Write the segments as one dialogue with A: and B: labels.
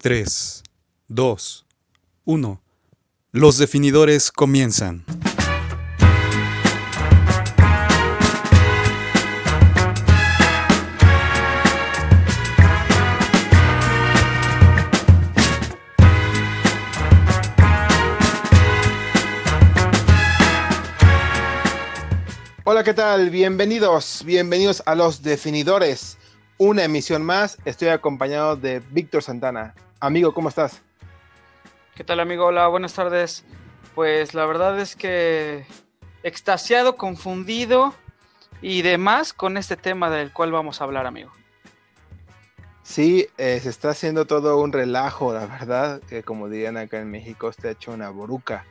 A: 3, 2, 1. Los definidores comienzan.
B: Hola, ¿qué tal? Bienvenidos, bienvenidos a Los Definidores. Una emisión más. Estoy acompañado de Víctor Santana. Amigo, ¿cómo estás?
C: ¿Qué tal, amigo? Hola, buenas tardes. Pues la verdad es que extasiado, confundido y demás con este tema del cual vamos a hablar, amigo.
B: Sí, eh, se está haciendo todo un relajo, la verdad, que como dirían acá en México, está hecho una boruca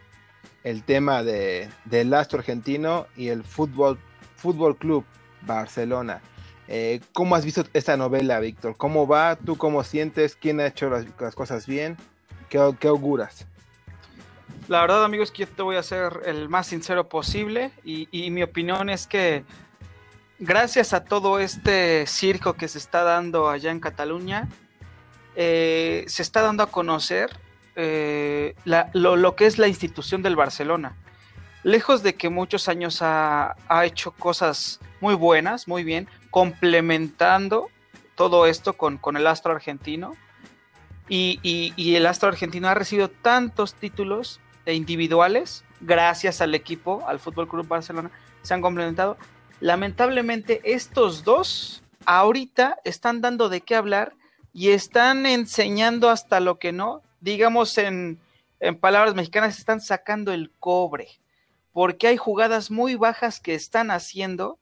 B: el tema de, del astro argentino y el fútbol, fútbol club Barcelona. Eh, ¿Cómo has visto esta novela, Víctor? ¿Cómo va? ¿Tú cómo sientes? ¿Quién ha hecho las, cosas bien? ¿Qué, auguras?
C: La verdad, amigos, que yo te voy a ser el más sincero posible y, mi opinión es que gracias a todo este circo que se está dando allá en Cataluña, eh, se está dando a conocer eh, lo, que es la institución del Barcelona. Lejos de que muchos años ha, hecho cosas muy buenas, muy bien, complementando todo esto con, el astro argentino. Y, el astro argentino ha recibido tantos títulos individuales gracias al equipo, al Fútbol Club Barcelona, se han complementado. Lamentablemente, estos dos ahorita están dando de qué hablar y están enseñando hasta lo que no digamos en, palabras mexicanas, están sacando el cobre, porque hay jugadas muy bajas que están haciendo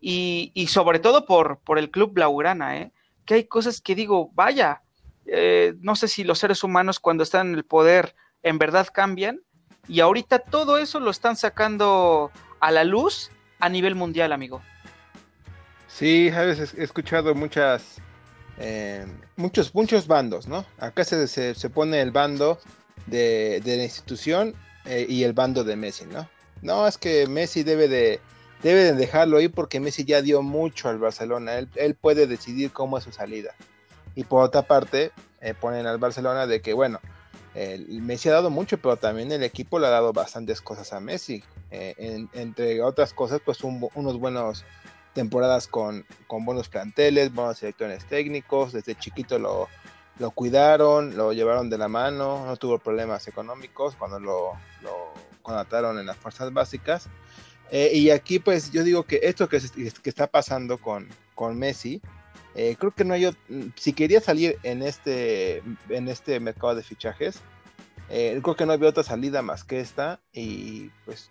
C: y, sobre todo por, por el club Blaugrana, ¿eh? que hay cosas que digo, vaya, eh, no sé si los seres humanos cuando están en el poder en verdad cambian y ahorita todo eso lo están sacando a la luz a nivel mundial, amigo.
B: Sí, a veces he escuchado muchas eh, muchos, muchos bandos, ¿no? Acá se, se, pone el bando de, la institución eh, y el bando de Messi, ¿no? No, es que Messi debe de, debe de dejarlo ahí porque Messi ya dio mucho al Barcelona, él, puede decidir cómo es su salida. Y por otra parte, eh, ponen al Barcelona de que, bueno, Messi ha dado mucho, pero también el equipo le ha dado bastantes cosas a Messi. entre otras cosas, pues unos buenos temporadas con, buenos planteles, buenos directores técnicos, desde chiquito lo, lo, cuidaron, lo llevaron de la mano, no tuvo problemas económicos cuando lo, lo contrataron en las fuerzas básicas. Eh, y aquí pues yo digo que esto que, está pasando con, con Messi, eh, creo que no hay, si quería salir en este, en este mercado de fichajes, eh, creo que no había otra salida más que esta y pues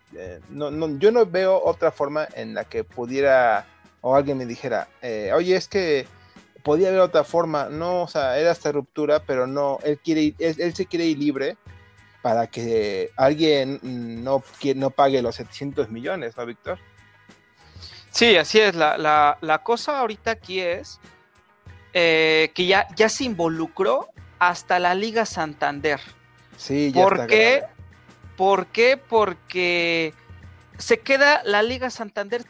B: no, no, yo no veo otra forma en la que pudiera o alguien me dijera, eh, oye, es que podía haber otra forma, no, o sea, era esta ruptura, pero no, él quiere él, se quiere ir libre para que alguien no, no pague los 700 millones, ¿no, Víctor?
C: Sí, así es, la, cosa ahorita aquí es eh, que ya, ya se involucró hasta la Liga Santander.
B: Sí, ya
C: ¿Por qué? ¿Por qué? Porque se queda la Liga Santander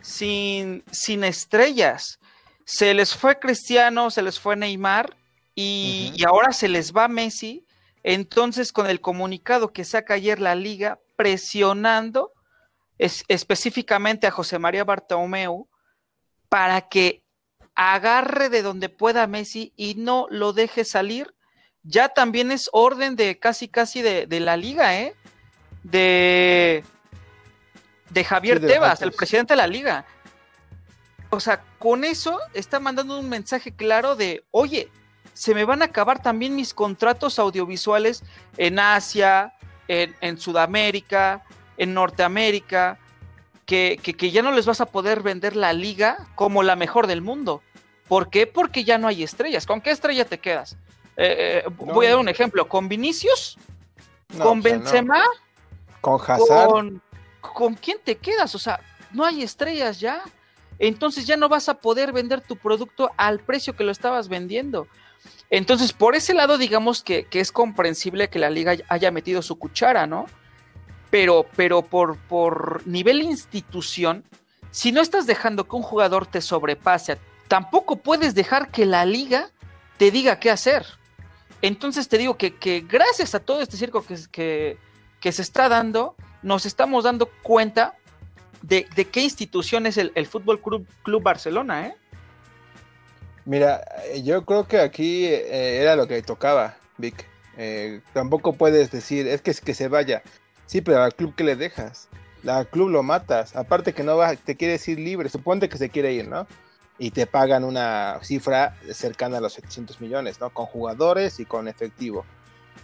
C: sin, sin estrellas. Se les fue Cristiano, se les fue Neymar y, ahora se les va Messi. Entonces, con el comunicado que saca ayer la liga, presionando específicamente a José María Bartomeu para que agarre de donde pueda Messi y no lo deje salir, ya también es orden de casi casi de, la liga, ¿eh? De, de Javier Tebas, el presidente de la liga. O sea, con eso está mandando un mensaje claro de, oye, se me van a acabar también mis contratos audiovisuales en Asia, en, Sudamérica, en Norteamérica, que, que, ya no les vas a poder vender la liga como la mejor del mundo. ¿Por qué? Porque ya no hay estrellas. ¿Con qué estrella te quedas? Eh, eh, voy a dar un ejemplo. ¿Con Vinicius? ¿Con Benzema?
B: ¿Con Hazard?
C: ¿Con, ¿con quién te quedas? O sea, no hay estrellas ya. Entonces ya no vas a poder vender tu producto al precio que lo estabas vendiendo. Entonces, por ese lado, digamos que, es comprensible que la liga haya metido su cuchara, ¿no? Pero, pero por, por nivel institución, si no estás dejando que un jugador te sobrepase, tampoco puedes dejar que la liga te diga qué hacer. Entonces te digo que, gracias a todo este circo que, que, que, se está dando, nos estamos dando cuenta de, de qué institución es el, el Fútbol Club, Club, Barcelona, ¿eh?
B: Mira, yo creo que aquí eh, era lo que tocaba, Vic. Eh, tampoco puedes decir, es que es que se vaya. Sí, pero al club que le dejas. Al club lo matas. Aparte que no va, te quieres ir libre. Suponte que se quiere ir, ¿no? y te pagan una cifra cercana a los 700 millones, ¿no? Con jugadores y con efectivo.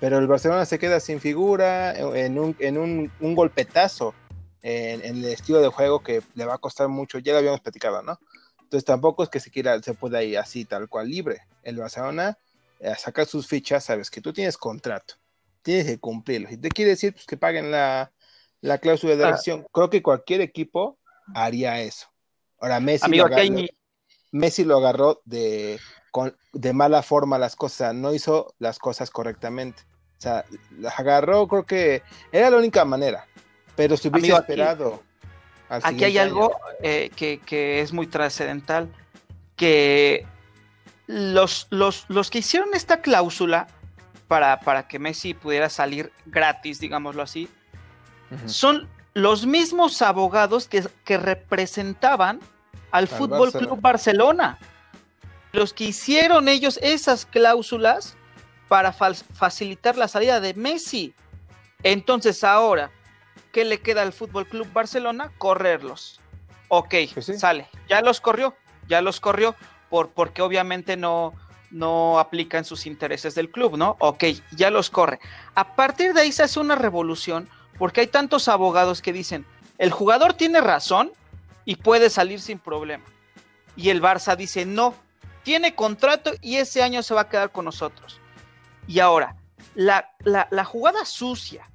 B: Pero el Barcelona se queda sin figura, en un, en un, un golpetazo en, en, el estilo de juego que le va a costar mucho, ya lo habíamos platicado, ¿no? Entonces tampoco es que se quiera, se pueda ir así, tal cual, libre. El Barcelona eh, a sacar sus fichas, sabes que tú tienes contrato, tienes que cumplirlo. Si te quiere decir pues, que paguen la, la cláusula de elección, ah. creo que cualquier equipo haría eso. Ahora Messi
C: Amigo, aquí hay,
B: Messi lo agarró de, con, de mala forma las cosas, no hizo las cosas correctamente. O sea, las agarró, creo que era la única manera. Pero si hubiese
C: Amigo,
B: esperado.
C: Aquí, aquí hay algo eh, que, que, es muy trascendental: que los, los, los, que hicieron esta cláusula para, para que Messi pudiera salir gratis, digámoslo así, uh -huh. son los mismos abogados que, que representaban al, al Fútbol Barcelona. Club Barcelona. Los que hicieron ellos esas cláusulas para fa facilitar la salida de Messi. Entonces ahora, ¿qué le queda al Fútbol Club Barcelona? Correrlos. Ok, pues sí. sale. Ya los corrió, ya los corrió, por, porque obviamente no, no aplican sus intereses del club, ¿no? Ok, ya los corre. A partir de ahí se hace una revolución porque hay tantos abogados que dicen, el jugador tiene razón, y puede salir sin problema. Y el Barça dice, no, tiene contrato y ese año se va a quedar con nosotros. Y ahora, la, la, la jugada sucia,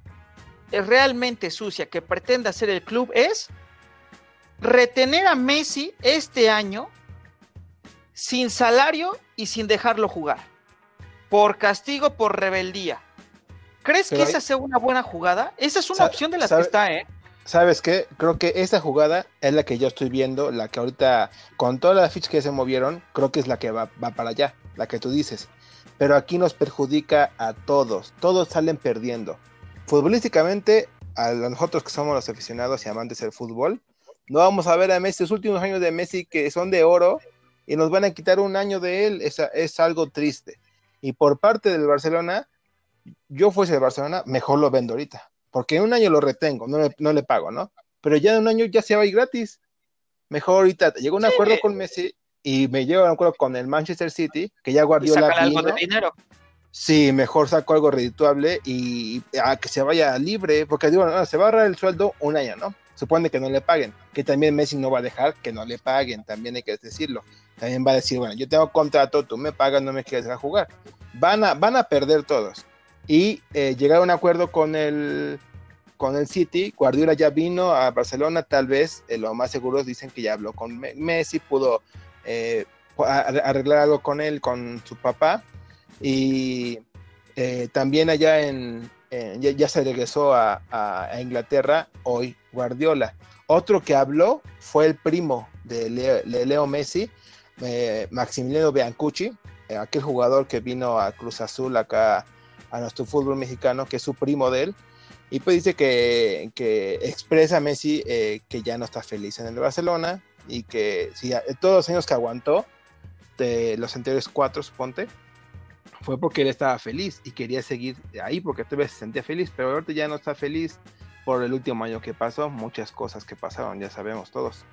C: realmente sucia, que pretende hacer el club es retener a Messi este año sin salario y sin dejarlo jugar. Por castigo, por rebeldía. ¿Crees Pero que esa sea una buena jugada? Esa es una opción de las que está, ¿eh?
B: ¿Sabes qué? Creo que esta jugada es la que yo estoy viendo, la que ahorita, con todas las fichas que se movieron, creo que es la que va, va, para allá, la que tú dices. Pero aquí nos perjudica a todos, todos salen perdiendo. Futbolísticamente, a nosotros que somos los aficionados y amantes del fútbol, no vamos a ver a Messi, los últimos años de Messi que son de oro y nos van a quitar un año de él, es, es algo triste. Y por parte del Barcelona, yo fuese de Barcelona, mejor lo vendo ahorita porque en un año lo retengo, no le, no le pago, ¿no? Pero ya en un año ya se va a ir gratis. Mejor ahorita llegó un sí. acuerdo con Messi y me llevo a un acuerdo con el Manchester City, que ya Guardiola
C: y algo de dinero.
B: Sí, mejor saco algo redituable y a que se vaya libre, porque digo, no, se va a ahorrar el sueldo un año, ¿no? Supone que no le paguen, que también Messi no va a dejar que no le paguen, también hay que decirlo. También va a decir, bueno, yo tengo contrato, tú me pagas, no me quieres dejar jugar. Van a, van a perder todos y eh, llegar a un acuerdo con el, con el City. Guardiola ya vino a Barcelona, tal vez, eh, lo más seguro dicen que ya habló con Messi, pudo eh, arreglar algo con él, con su papá. Y eh, también allá en, ya, se regresó a, Inglaterra hoy Guardiola. Otro que habló fue el primo de Leo, Messi, Maximiliano Biancucci, aquel jugador que vino a Cruz Azul acá a nuestro fútbol mexicano, que es su primo de él, y pues dice que, expresa a Messi eh, que ya no está feliz en el Barcelona y que sí, todos los años que aguantó, de los anteriores cuatro, suponte, fue porque él estaba feliz y quería seguir ahí porque tal vez se sentía feliz, pero ahorita ya no está feliz por el último año que pasó, muchas cosas que pasaron, ya sabemos todos.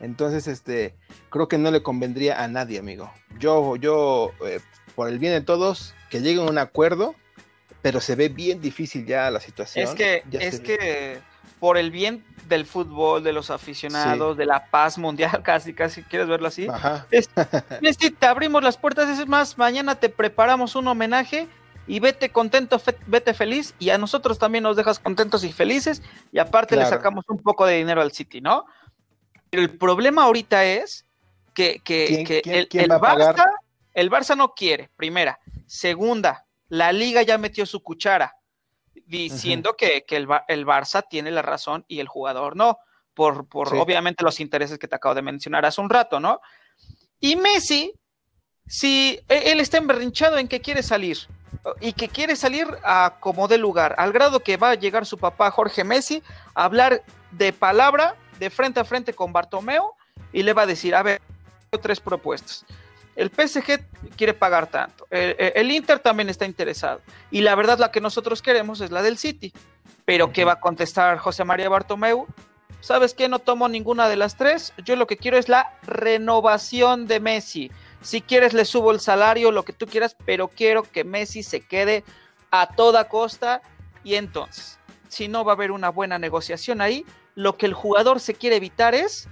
B: Entonces, este, creo que no le convendría a nadie, amigo. Yo, yo, eh, por el bien de todos, que lleguen a un acuerdo pero se ve bien difícil ya la situación.
C: Es que, es que por el bien del fútbol, de los aficionados, sí. de la paz mundial, casi, casi, ¿quieres verlo así?
B: Ajá.
C: Es, es que te abrimos las puertas, es más, mañana te preparamos un homenaje y vete contento, fe, vete feliz, y a nosotros también nos dejas contentos y felices, y aparte claro. le sacamos un poco de dinero al City, ¿no? Pero el problema ahorita es que, que,
B: ¿Quién,
C: que
B: quién,
C: el,
B: quién
C: el,
B: va
C: Barça, el Barça no quiere, primera. Segunda, la liga ya metió su cuchara diciendo uh -huh. que, que el, el, Barça tiene la razón y el jugador no, por, por sí. obviamente los intereses que te acabo de mencionar hace un rato, ¿no? Y Messi, si él está emberrinchado en que quiere salir, y que quiere salir a como de lugar, al grado que va a llegar su papá Jorge Messi a hablar de palabra, de frente a frente con Bartomeo, y le va a decir, a ver, tres propuestas. El PSG quiere pagar tanto, el, Inter también está interesado, y la verdad la que nosotros queremos es la del City. Pero ¿qué va a contestar José María Bartomeu? ¿Sabes qué? No tomo ninguna de las tres. Yo lo que quiero es la renovación de Messi. Si quieres le subo el salario, lo que tú quieras, pero quiero que Messi se quede a toda costa. Y entonces, si no va a haber una buena negociación ahí, lo que el jugador se quiere evitar es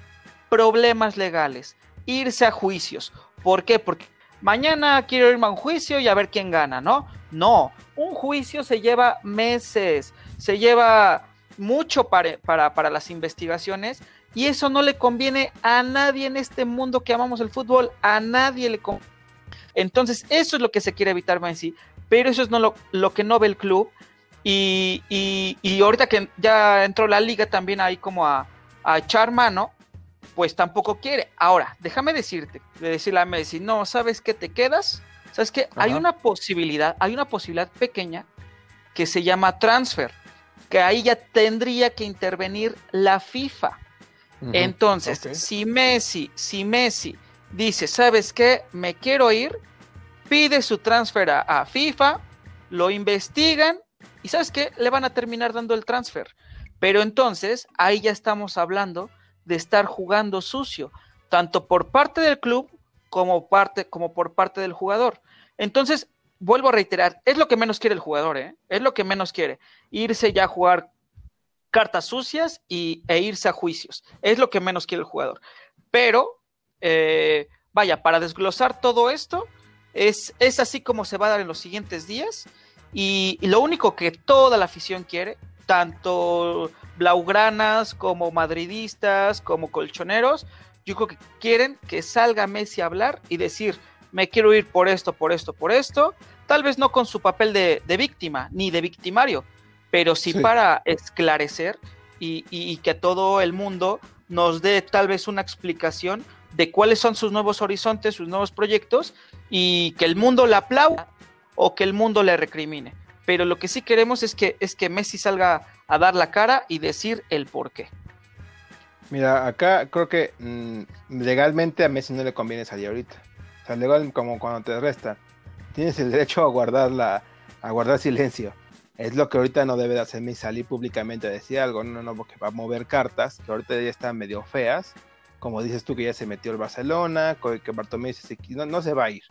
C: problemas legales, irse a juicios. ¿Por qué? Porque mañana quiero irme a un juicio y a ver quién gana, ¿no? No, un juicio se lleva meses, se lleva mucho para, para, para las investigaciones y eso no le conviene a nadie en este mundo que amamos el fútbol, a nadie le conviene. Entonces, eso es lo que se quiere evitar Messi, pero eso es no lo, que no ve el club. Y, y, ahorita que ya entró la liga también ahí como a, a, echar mano, pues tampoco quiere. Ahora, déjame decirte, de decirle a Messi, no, ¿sabes qué te quedas? ¿Sabes qué? Hay una posibilidad, hay una posibilidad pequeña que se llama transfer, que ahí ya tendría que intervenir la FIFA. Entonces, si Messi, si Messi dice, ¿sabes qué? Me quiero ir, pide su transfer a, FIFA, lo investigan y ¿sabes qué? Le van a terminar dando el transfer. Pero entonces, ahí ya estamos hablando de estar jugando sucio, tanto por parte del club como, parte, como por parte del jugador. Entonces, vuelvo a reiterar, es lo que menos quiere el jugador, ¿eh? Es lo que menos quiere. Irse ya a jugar cartas sucias y, e irse a juicios. Es lo que menos quiere el jugador. Pero, eh, vaya, para desglosar todo esto, es, es, así como se va a dar en los siguientes días. Y, lo único que toda la afición quiere, tanto blaugranas como madridistas, como colchoneros, yo creo que quieren que salga Messi a hablar y decir, me quiero ir por esto, por esto, por esto, tal vez no con su papel de, de víctima ni de victimario, pero sí, para esclarecer y, que todo el mundo nos dé tal vez una explicación de cuáles son sus nuevos horizontes, sus nuevos proyectos y que el mundo le aplauda o que el mundo le recrimine. Pero lo que sí queremos es que, es que Messi salga a dar la cara y decir el por qué.
B: Mira, acá creo que mm, legalmente a Messi no le conviene salir ahorita. O sea, legal como cuando te resta. Tienes el derecho a guardar la, a guardar silencio es lo que ahorita no debe de hacerme salir públicamente a decir algo, no, no, porque va a mover cartas, que ahorita ya están medio feas, como dices tú que ya se metió el Barcelona, que Bartomeu se, no, no, se va a ir,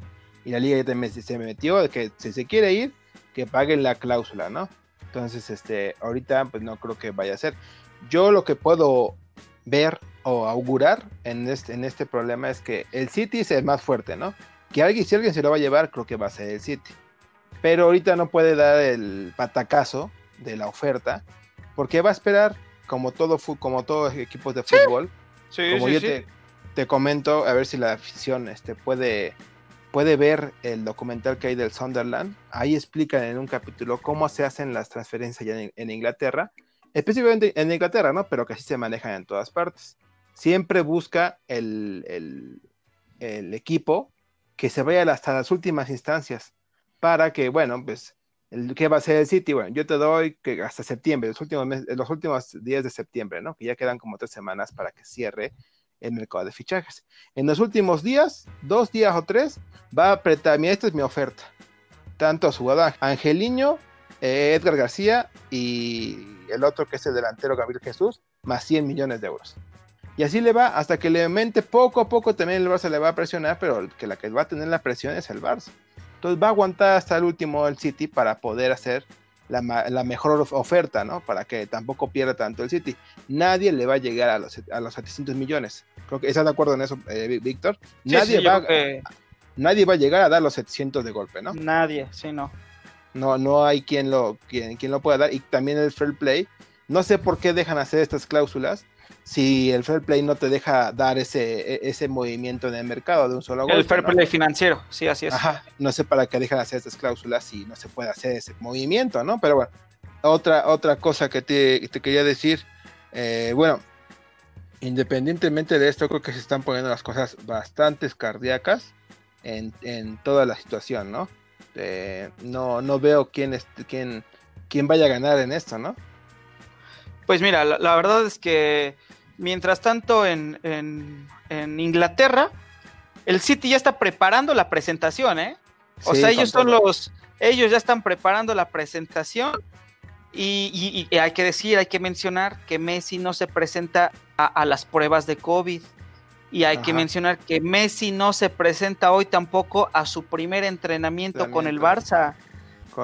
B: y la liga ya también se metió, que si se quiere ir, que paguen la cláusula, ¿no? Entonces, este, ahorita pues no creo que vaya a ser. Yo lo que puedo ver o augurar en este, en este problema es que el City es el más fuerte, ¿no? Que alguien, si alguien se lo va a llevar, creo que va a ser el City pero ahorita no puede dar el patacazo de la oferta, porque va a esperar, como todo como todos equipos de fútbol, como yo te, comento, a ver si la afición este, puede, puede ver el documental que hay del Sunderland, ahí explican en un capítulo cómo se hacen las transferencias en, en Inglaterra, específicamente en Inglaterra, ¿no? Pero que así se manejan en todas partes. Siempre busca el, el, el equipo que se vaya hasta las últimas instancias para que, bueno, pues, ¿qué va a ser el City? Bueno, yo te doy que hasta septiembre, los últimos, los últimos días de septiembre, ¿no? Que ya quedan como tres semanas para que cierre el mercado de fichajes. En los últimos días, dos días o tres, va a apretar, mira, esta es mi oferta. Tanto a su jugador Angeliño, eh, Edgar García y el otro que es el delantero Gabriel Jesús, más 100 millones de euros. Y así le va hasta que le aumente poco a poco también el Barça le va a presionar, pero que la que va a tener la presión es el Barça. Entonces va a aguantar hasta el último el City para poder hacer la, mejor oferta, ¿no? Para que tampoco pierda tanto el City. Nadie le va a llegar a los, a los 700 millones. Creo que estás de acuerdo en eso, eh, Víctor. nadie, va, nadie va a llegar a dar los 700 de golpe, ¿no?
C: Nadie, sí, no.
B: No, no hay quien lo, quien, quien lo pueda dar. Y también el fair play. No sé por qué dejan hacer estas cláusulas si el fair play no te deja dar ese, e, ese movimiento en el mercado de un solo golpe.
C: El fair play financiero, sí, así es.
B: Ajá, no sé para qué dejan hacer estas cláusulas si no se puede hacer ese movimiento, ¿no? Pero bueno, otra, otra cosa que te, te quería decir, eh, bueno, independientemente de esto, creo que se están poniendo las cosas bastante cardíacas en, en toda la situación, ¿no? eh, no, no veo quién, quién, quién vaya a ganar en esto, ¿no?
C: Pues mira, la, verdad es que mientras tanto en, en, Inglaterra, el City ya está preparando la presentación, ¿eh? O sea, ellos son los, ellos ya están preparando la presentación y, hay que decir, hay que mencionar que Messi no se presenta a, las pruebas de COVID. Y hay que mencionar que Messi no se presenta hoy tampoco a su primer entrenamiento con el Barça.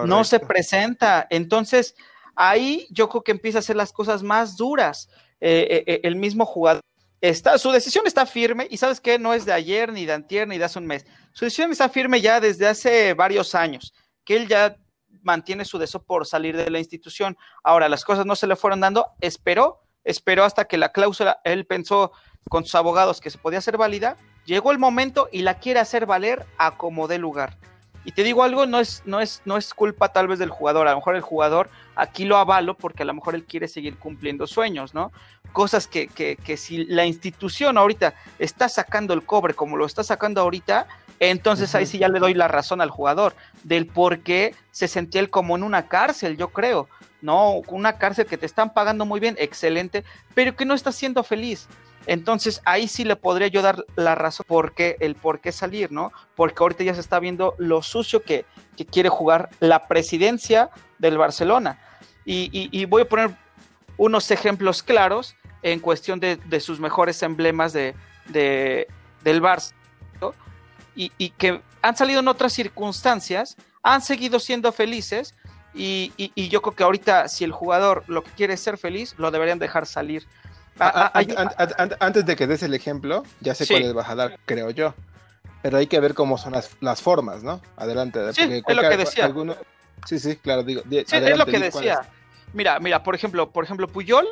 C: No se presenta. Entonces, ahí yo creo que empieza a hacer las cosas más duras. Eh, eh, eh, el mismo jugador está, su decisión está firme y sabes que no es de ayer, ni de antier, ni de hace un mes. Su decisión está firme ya desde hace varios años, que él ya mantiene su deseo por salir de la institución. Ahora, las cosas no se le fueron dando, esperó, esperó hasta que la cláusula, él pensó con sus abogados que se podía hacer válida, llegó el momento y la quiere hacer valer a como dé lugar. Y te digo algo, no es, no, es, no es culpa tal vez del jugador, a lo mejor el jugador aquí lo avalo porque a lo mejor él quiere seguir cumpliendo sueños, ¿no? Cosas que, que, que si la institución ahorita está sacando el cobre como lo está sacando ahorita, entonces ahí sí ya le doy la razón al jugador del por qué se sentía él como en una cárcel, yo creo, ¿no? Una cárcel que te están pagando muy bien, excelente, pero que no está siendo feliz. Entonces ahí sí le podría yo dar la razón por qué, el por qué salir, ¿no? Porque ahorita ya se está viendo lo sucio que, quiere jugar la presidencia del Barcelona. Y, voy a poner unos ejemplos claros en cuestión de, sus mejores emblemas de, del Barça. Y, que han salido en otras circunstancias, han seguido siendo felices. Y, yo creo que ahorita, si el jugador lo que quiere es ser feliz, lo deberían dejar salir
B: antes de que des el ejemplo, ya sé cuál vas a dar, creo yo. Pero hay que ver cómo son las, formas, ¿no? Adelante.
C: Sí, es lo que decía.
B: Sí, sí, claro, digo.
C: Sí, es lo que decía. Mira, mira, por ejemplo, por ejemplo, Puyol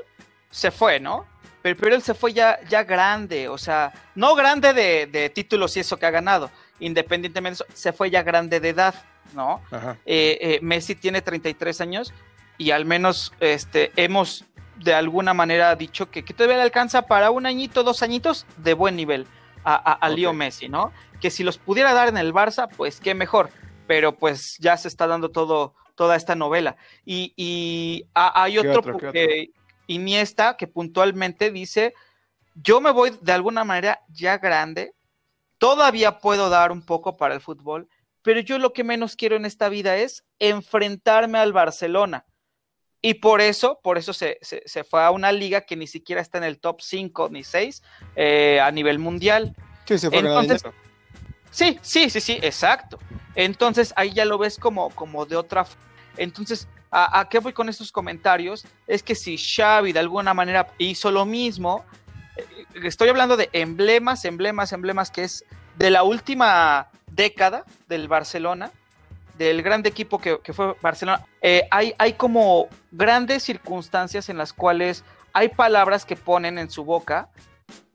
C: se fue, ¿no? Pero, pero él se fue ya, ya grande, o sea, no grande de, títulos y eso que ha ganado, independientemente de eso, se fue ya grande de edad, ¿no? Eh, eh, Messi tiene 33 años y al menos este, hemos de alguna manera ha dicho que, que todavía le alcanza para un añito, dos añitos de buen nivel a, a, Leo Messi, ¿no? Que si los pudiera dar en el Barça, pues qué mejor, pero pues ya se está dando todo, toda esta novela. Y, hay otro, que, Iniesta que puntualmente dice, yo me voy de alguna manera ya grande, todavía puedo dar un poco para el fútbol, pero yo lo que menos quiero en esta vida es enfrentarme al Barcelona. Y por eso, por eso se, fue a una liga que ni siquiera está en el top 5 ni 6 eh, a nivel mundial.
B: Sí, se fue Entonces,
C: Sí, sí, sí, sí, exacto. Entonces ahí ya lo ves como, como de otra. Entonces, ¿a, qué voy con estos comentarios? Es que si Xavi de alguna manera hizo lo mismo, eh, estoy hablando de emblemas, emblemas, emblemas que es de la última década del Barcelona del grande equipo que, fue Barcelona, eh, hay, hay como grandes circunstancias en las cuales hay palabras que ponen en su boca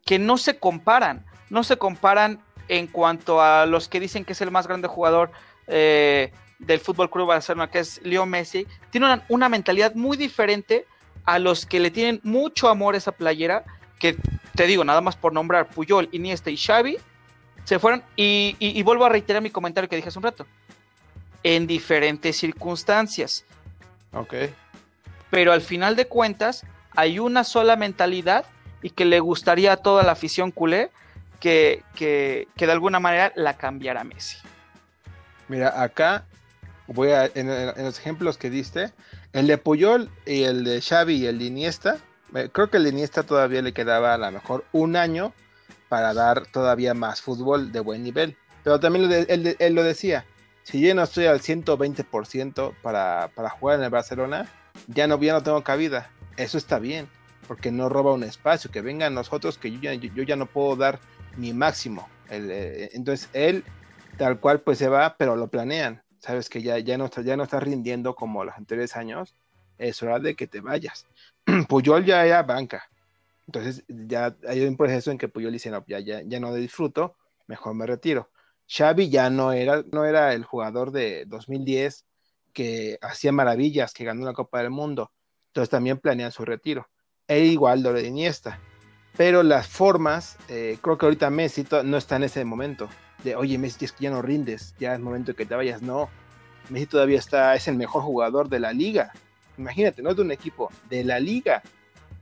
C: que no se comparan, no se comparan en cuanto a los que dicen que es el más grande jugador eh, del Fútbol Club Barcelona, que es Leo Messi, tiene una, mentalidad muy diferente a los que le tienen mucho amor a esa playera, que te digo, nada más por nombrar Puyol, Iniesta y Xavi, se fueron, y, y vuelvo a reiterar mi comentario que dije hace un rato en diferentes circunstancias.
B: Ok.
C: Pero al final de cuentas, hay una sola mentalidad y que le gustaría a toda la afición culé que, que, de alguna manera la cambiara Messi.
B: Mira, acá voy a, en, los ejemplos que diste, el de Puyol y el de Xavi y el de Iniesta, eh, creo que el de Iniesta todavía le quedaba a lo mejor un año para dar todavía más fútbol de buen nivel. Pero también él lo decía, si yo no estoy al 120% para, para jugar en el Barcelona, ya no, ya no tengo cabida. Eso está bien, porque no roba un espacio. Que vengan nosotros, que yo ya, yo, ya no puedo dar mi máximo. Eh, entonces él, tal cual, pues se va, pero lo planean. Sabes que ya, ya, no, está, ya no está rindiendo como los anteriores años. Es hora de que te vayas. Puyol ya era banca. Entonces ya hay un proceso en que Puyol dice, no, ya, ya, ya no disfruto, mejor me retiro. Xavi ya no era, no era el jugador de 2010 que hacía maravillas, que ganó la Copa del Mundo. Entonces también planean su retiro. E igual lo de Iniesta. Pero las formas, eh, creo que ahorita Messi no está en ese momento. de, oye, Messi, es que ya no rindes, ya es momento de que te vayas. No, Messi todavía está, es el mejor jugador de la liga. Imagínate, no es de un equipo, de la liga.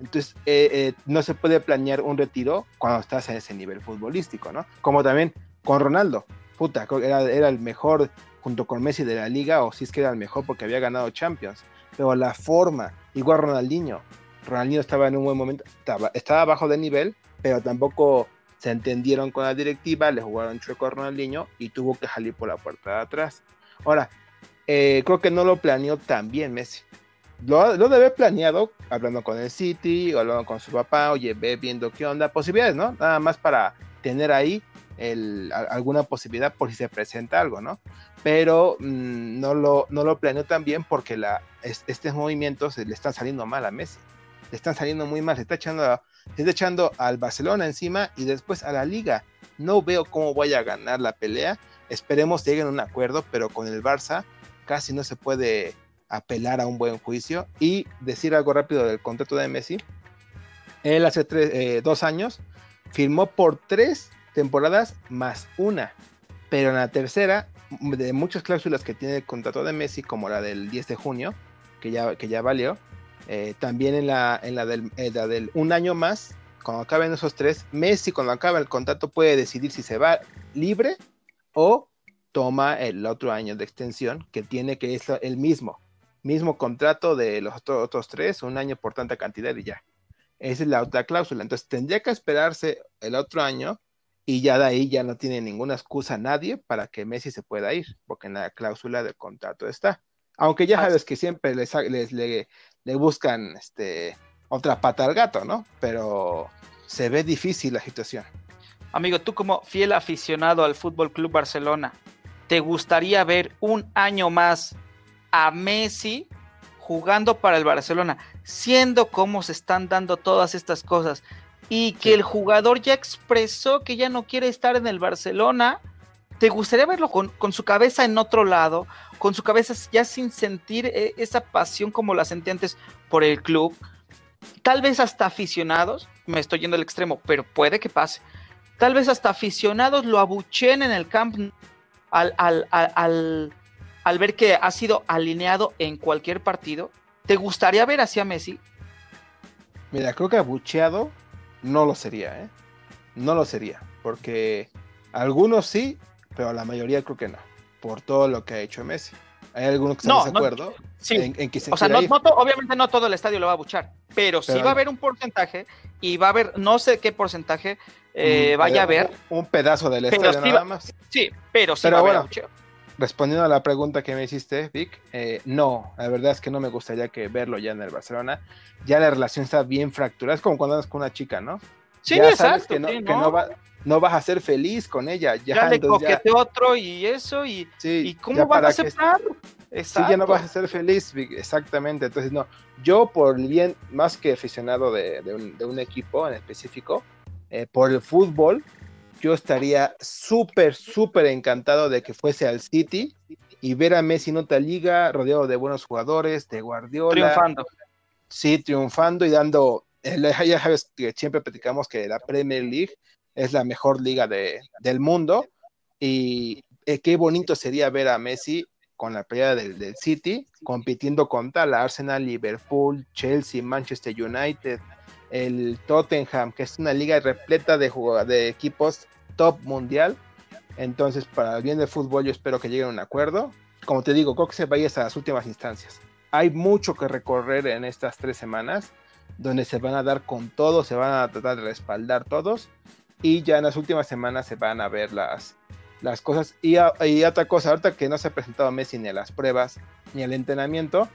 B: Entonces, eh, eh, no se puede planear un retiro cuando estás a ese nivel futbolístico, ¿no? Como también con Ronaldo. Puta, era, era el mejor junto con Messi de la liga, o si es que era el mejor porque había ganado Champions. Pero la forma, igual Ronaldinho. Ronaldinho estaba en un buen momento, estaba, estaba bajo de nivel, pero tampoco se entendieron con la directiva, le jugaron chueco a Ronaldinho y tuvo que salir por la puerta de atrás. Ahora, eh, creo que no lo planeó tan bien Messi. Lo, lo debe planeado hablando con el City, o hablando con su papá, oye, ve viendo qué onda, posibilidades, ¿no? Nada más para tener ahí el, alguna posibilidad por si se presenta algo, ¿no? Pero mmm, no, lo, no lo planeó tan bien porque la, es, estos movimientos le están saliendo mal a Messi. Le están saliendo muy mal, se está echando, se está echando al Barcelona encima y después a la liga. No veo cómo vaya a ganar la pelea. Esperemos que lleguen a un acuerdo, pero con el Barça casi no se puede apelar a un buen juicio. Y decir algo rápido del contrato de Messi. Él hace tres, eh, dos años firmó por tres temporadas más una. Pero en la tercera, de muchas cláusulas que tiene el contrato de Messi, como la del 10 de junio, que ya, que ya valió, eh, también en la, en la del, un año más, cuando acaben esos tres, Messi cuando acaba el contrato puede decidir si se va libre o toma el otro año de extensión que tiene que es el mismo, mismo contrato de los otros tres, un año por tanta cantidad y ya. Esa es la otra cláusula. Entonces tendría que esperarse el otro año y ya de ahí ya no tiene ninguna excusa nadie para que Messi se pueda ir, porque en la cláusula del contrato está. Aunque ya sabes que siempre les, les le, le, buscan este, otra pata al gato, ¿no? Pero se ve difícil la situación.
C: Amigo, tú como fiel aficionado al Fútbol Club Barcelona, ¿te gustaría ver un año más a Messi jugando para el Barcelona, siendo como se están dando todas estas cosas? Y que sí. el jugador ya expresó que ya no quiere estar en el Barcelona, ¿te gustaría verlo con, con, su cabeza en otro lado, con su cabeza ya sin sentir eh, esa pasión como la sentí antes por el club? Tal vez hasta aficionados, me estoy yendo al extremo, pero puede que pase. Tal vez hasta aficionados lo abuchen en el camp al, al, al, al, al ver que ha sido alineado en cualquier partido. ¿Te gustaría ver así a Messi?
B: Mira, creo que abucheado no lo sería, ¿eh? No lo sería, porque algunos sí, pero la mayoría creo que no, por todo lo que ha hecho Messi. Hay algunos que están
C: no,
B: de acuerdo
C: no, sí.
B: en, en, que se
C: O sea, no, no to, obviamente no todo el estadio lo va a buchar, pero, pero, sí va a haber un porcentaje y va a haber, no sé qué porcentaje eh, vaya a haber.
B: Un pedazo del estadio
C: sí
B: nada
C: va,
B: más.
C: Sí, pero sí
B: pero
C: va
B: bueno,
C: a haber.
B: Respondiendo a la pregunta que me hiciste, Vic, eh, no, la verdad es que no me gustaría que verlo ya en el Barcelona. Ya la relación está bien fracturada, es como cuando andas con una chica, ¿no?
C: Sí,
B: ya
C: exacto.
B: que no,
C: sí,
B: que no, va, no, vas a ser feliz con ella. Ya,
C: ya le coquete ya... otro y eso, y,
B: sí,
C: ¿y cómo vas a aceptar?
B: Que, sí, ya no vas a ser feliz, exactamente. Entonces, no, yo por bien, más que aficionado de, de, un, de un, equipo en específico, eh, por el fútbol, yo estaría súper, súper encantado de que fuese al City y ver a Messi en otra liga, rodeado de buenos jugadores, de Guardiola.
C: Triunfando.
B: Sí, triunfando y dando ya sabes que siempre platicamos que la Premier League es la mejor liga de, del mundo y eh, qué bonito sería ver a Messi con la pelea del, del, City compitiendo contra la Arsenal, Liverpool, Chelsea, Manchester United, el Tottenham, que es una liga repleta de, de equipos top mundial. Entonces, para el bien del fútbol, yo espero que lleguen a un acuerdo. Como te digo, creo que se vaya hasta las últimas instancias. Hay mucho que recorrer en estas tres semanas donde se van a dar con todo, se van a tratar de respaldar todos y ya en las últimas semanas se van a ver las, las cosas. Y, a, y otra cosa, ahorita que no se ha presentado Messi ni a las pruebas ni al entrenamiento,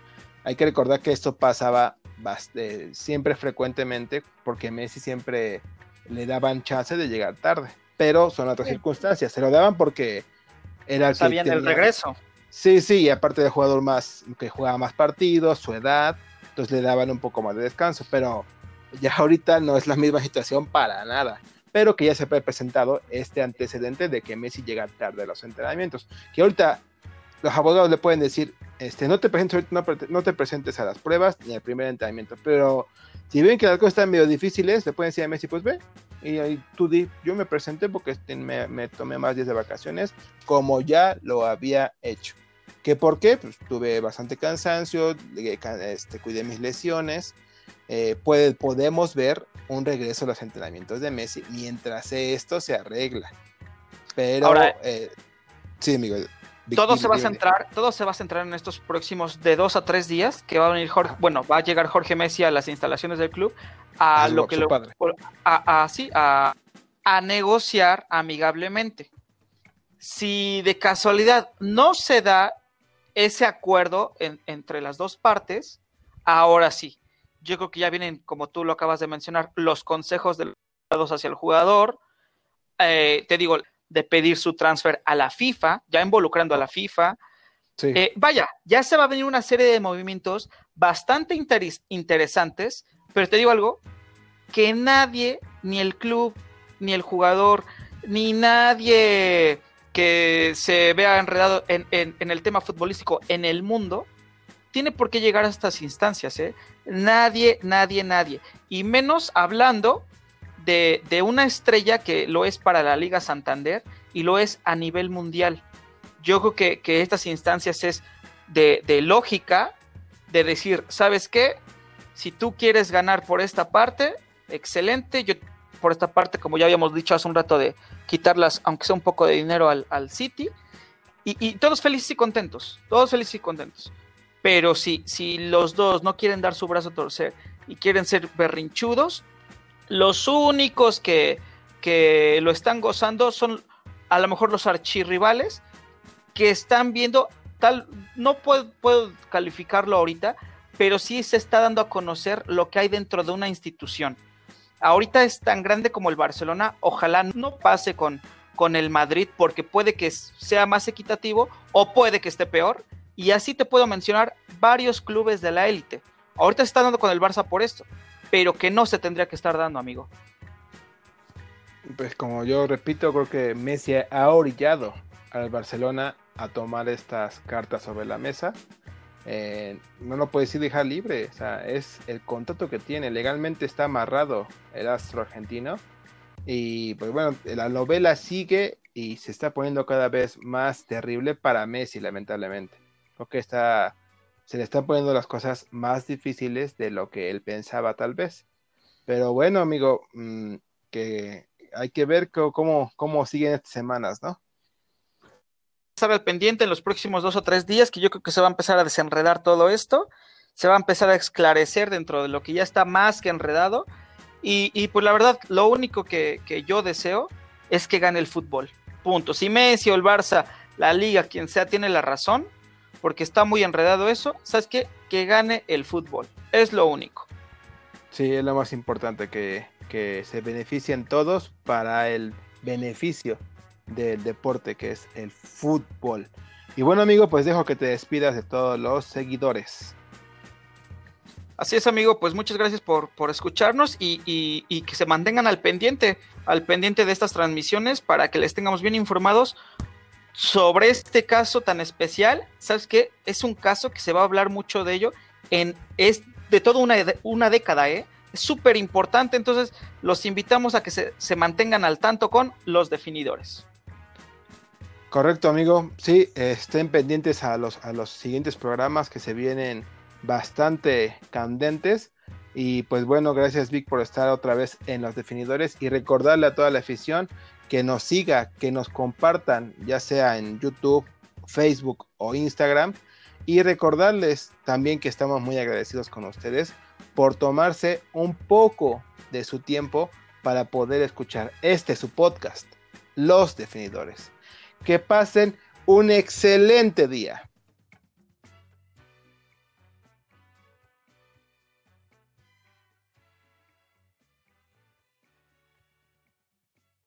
B: hay que recordar que esto pasaba bastante, siempre frecuentemente porque Messi siempre le daban chance de llegar tarde, pero son otras sí. circunstancias, se lo daban porque era el
C: Sabían que tenía... el regreso.
B: Sí, sí, y aparte de jugador más que jugaba más partidos, su edad, entonces le daban un poco más de descanso, pero ya ahorita no es la misma situación para nada. Pero que ya se ha presentado este antecedente de que Messi llega tarde a los entrenamientos. Que ahorita los abogados le pueden decir, este, no te presentes, no, no te presentes a las pruebas ni al primer entrenamiento. Pero si ven que las cosas están medio difíciles, le pueden decir a Messi, pues ve, Y tú di, yo me presenté porque este, me, tomé más días de vacaciones, como ya lo había hecho. ¿Qué por qué? Pues tuve bastante cansancio, este, cuidé mis lesiones. Eh, podemos ver un regreso a los entrenamientos de Messi mientras esto se arregla. Pero,
C: Ahora, eh, sí, amigo. Todo se va a centrar, todo se va a centrar en estos próximos de dos a tres días que va a venir Jorge, bueno, va a llegar Jorge Messi a las instalaciones del club a lo que lo, a, a, a, negociar amigablemente. Si de casualidad no se da ese acuerdo entre las dos partes, ahora sí. Yo creo que ya vienen, como tú lo acabas de mencionar, los consejos de los hacia el jugador. Eh, te digo, de pedir su transfer a la FIFA, ya involucrando a la FIFA. Eh, vaya, ya se va a venir una serie de movimientos bastante interesantes, pero te digo algo, que nadie, ni el club, ni el jugador, ni nadie que se vea enredado en, el tema futbolístico en el mundo, tiene por qué llegar a estas instancias, ¿eh? Nadie, nadie, nadie. Y menos hablando de, una estrella que lo es para la Liga Santander y lo es a nivel mundial. Yo creo que, que estas instancias es de, de, lógica, de decir, ¿sabes qué? Si tú quieres ganar por esta parte, excelente. Yo por esta parte, como ya habíamos dicho hace un rato, de quitarlas, aunque sea un poco de dinero al, City. Y, todos felices y contentos, todos felices y contentos. Pero si, si los dos no quieren dar su brazo a torcer y quieren ser berrinchudos, los únicos que, que lo están gozando son a lo mejor los archirrivales que están viendo, tal, no puedo, puedo calificarlo ahorita, pero sí se está dando a conocer lo que hay dentro de una institución ahorita es tan grande como el Barcelona, ojalá no pase con, con el Madrid porque puede que sea más equitativo o puede que esté peor. Y así te puedo mencionar varios clubes de la élite. Ahorita se está dando con el Barça por esto, pero que no se tendría que estar dando, amigo.
B: Pues como yo repito, creo que Messi ha orillado al Barcelona a tomar estas cartas sobre la mesa eh, no lo puedes dejar libre. O sea, es el contrato que tiene. Legalmente está amarrado el astro argentino. Y pues bueno, la novela sigue y se está poniendo cada vez más terrible para Messi, lamentablemente. Porque está, se le están poniendo las cosas más difíciles de lo que él pensaba tal vez. Pero bueno, amigo, mm, que hay que ver cómo, cómo siguen estas semanas, ¿no?
C: estar al pendiente en los próximos dos o tres días, que yo creo que se va a empezar a desenredar todo esto, se va a empezar a esclarecer dentro de lo que ya está más que enredado. Y, pues la verdad, lo único que, yo deseo es que gane el fútbol. Punto. Si Messi o el Barça, la liga, quien sea, tiene la razón, porque está muy enredado eso, ¿sabes qué? Que gane el fútbol. Es lo único.
B: Sí, es lo más importante, que, que se beneficien todos para el beneficio del deporte que es el fútbol. Y bueno amigo, pues dejo que te despidas de todos los seguidores.
C: Así es amigo, pues muchas gracias por, por escucharnos y, que se mantengan al pendiente, al pendiente de estas transmisiones para que les tengamos bien informados sobre este caso tan especial. ¿Sabes qué? Es un caso que se va a hablar mucho de ello en es de toda una, una década, ¿eh? Es súper importante, entonces los invitamos a que se, se mantengan al tanto con los definidores.
B: Correcto, amigo. Sí, estén pendientes a los, a los siguientes programas que se vienen bastante candentes. Y pues bueno, gracias Vic por estar otra vez en los definidores y recordarle a toda la afición que nos siga, que nos compartan, ya sea en YouTube, Facebook o Instagram. Y recordarles también que estamos muy agradecidos con ustedes por tomarse un poco de su tiempo para poder escuchar este su podcast, Los Definidores. Que pasen un excelente día.